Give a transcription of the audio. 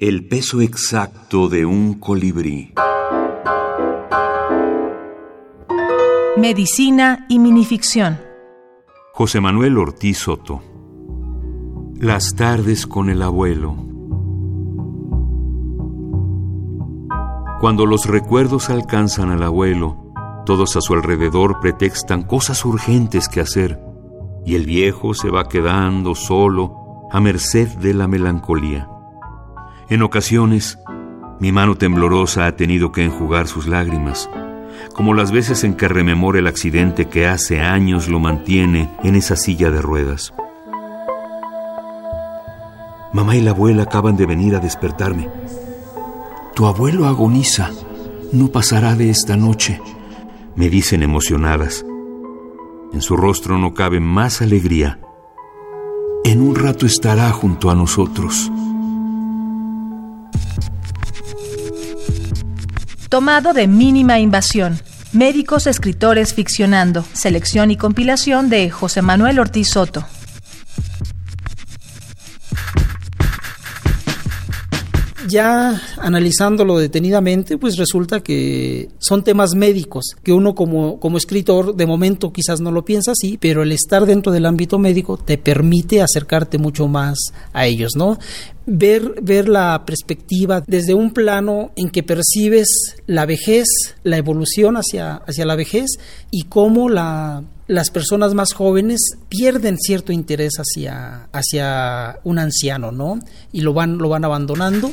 El peso exacto de un colibrí. Medicina y minificción. José Manuel Ortiz Soto. Las tardes con el abuelo. Cuando los recuerdos alcanzan al abuelo, todos a su alrededor pretextan cosas urgentes que hacer, y el viejo se va quedando solo a merced de la melancolía. En ocasiones, mi mano temblorosa ha tenido que enjugar sus lágrimas, como las veces en que rememora el accidente que hace años lo mantiene en esa silla de ruedas. Mamá y la abuela acaban de venir a despertarme. Tu abuelo agoniza. No pasará de esta noche, me dicen emocionadas. En su rostro no cabe más alegría. En un rato estará junto a nosotros. Tomado de mínima invasión. Médicos escritores ficcionando. Selección y compilación de José Manuel Ortiz Soto. ya analizándolo detenidamente, pues resulta que son temas médicos, que uno como, como escritor de momento quizás no lo piensa así, pero el estar dentro del ámbito médico te permite acercarte mucho más a ellos, ¿no? Ver, ver la perspectiva desde un plano en que percibes la vejez, la evolución hacia, hacia la vejez y cómo la, las personas más jóvenes pierden cierto interés hacia, hacia un anciano, ¿no? Y lo van, lo van abandonando.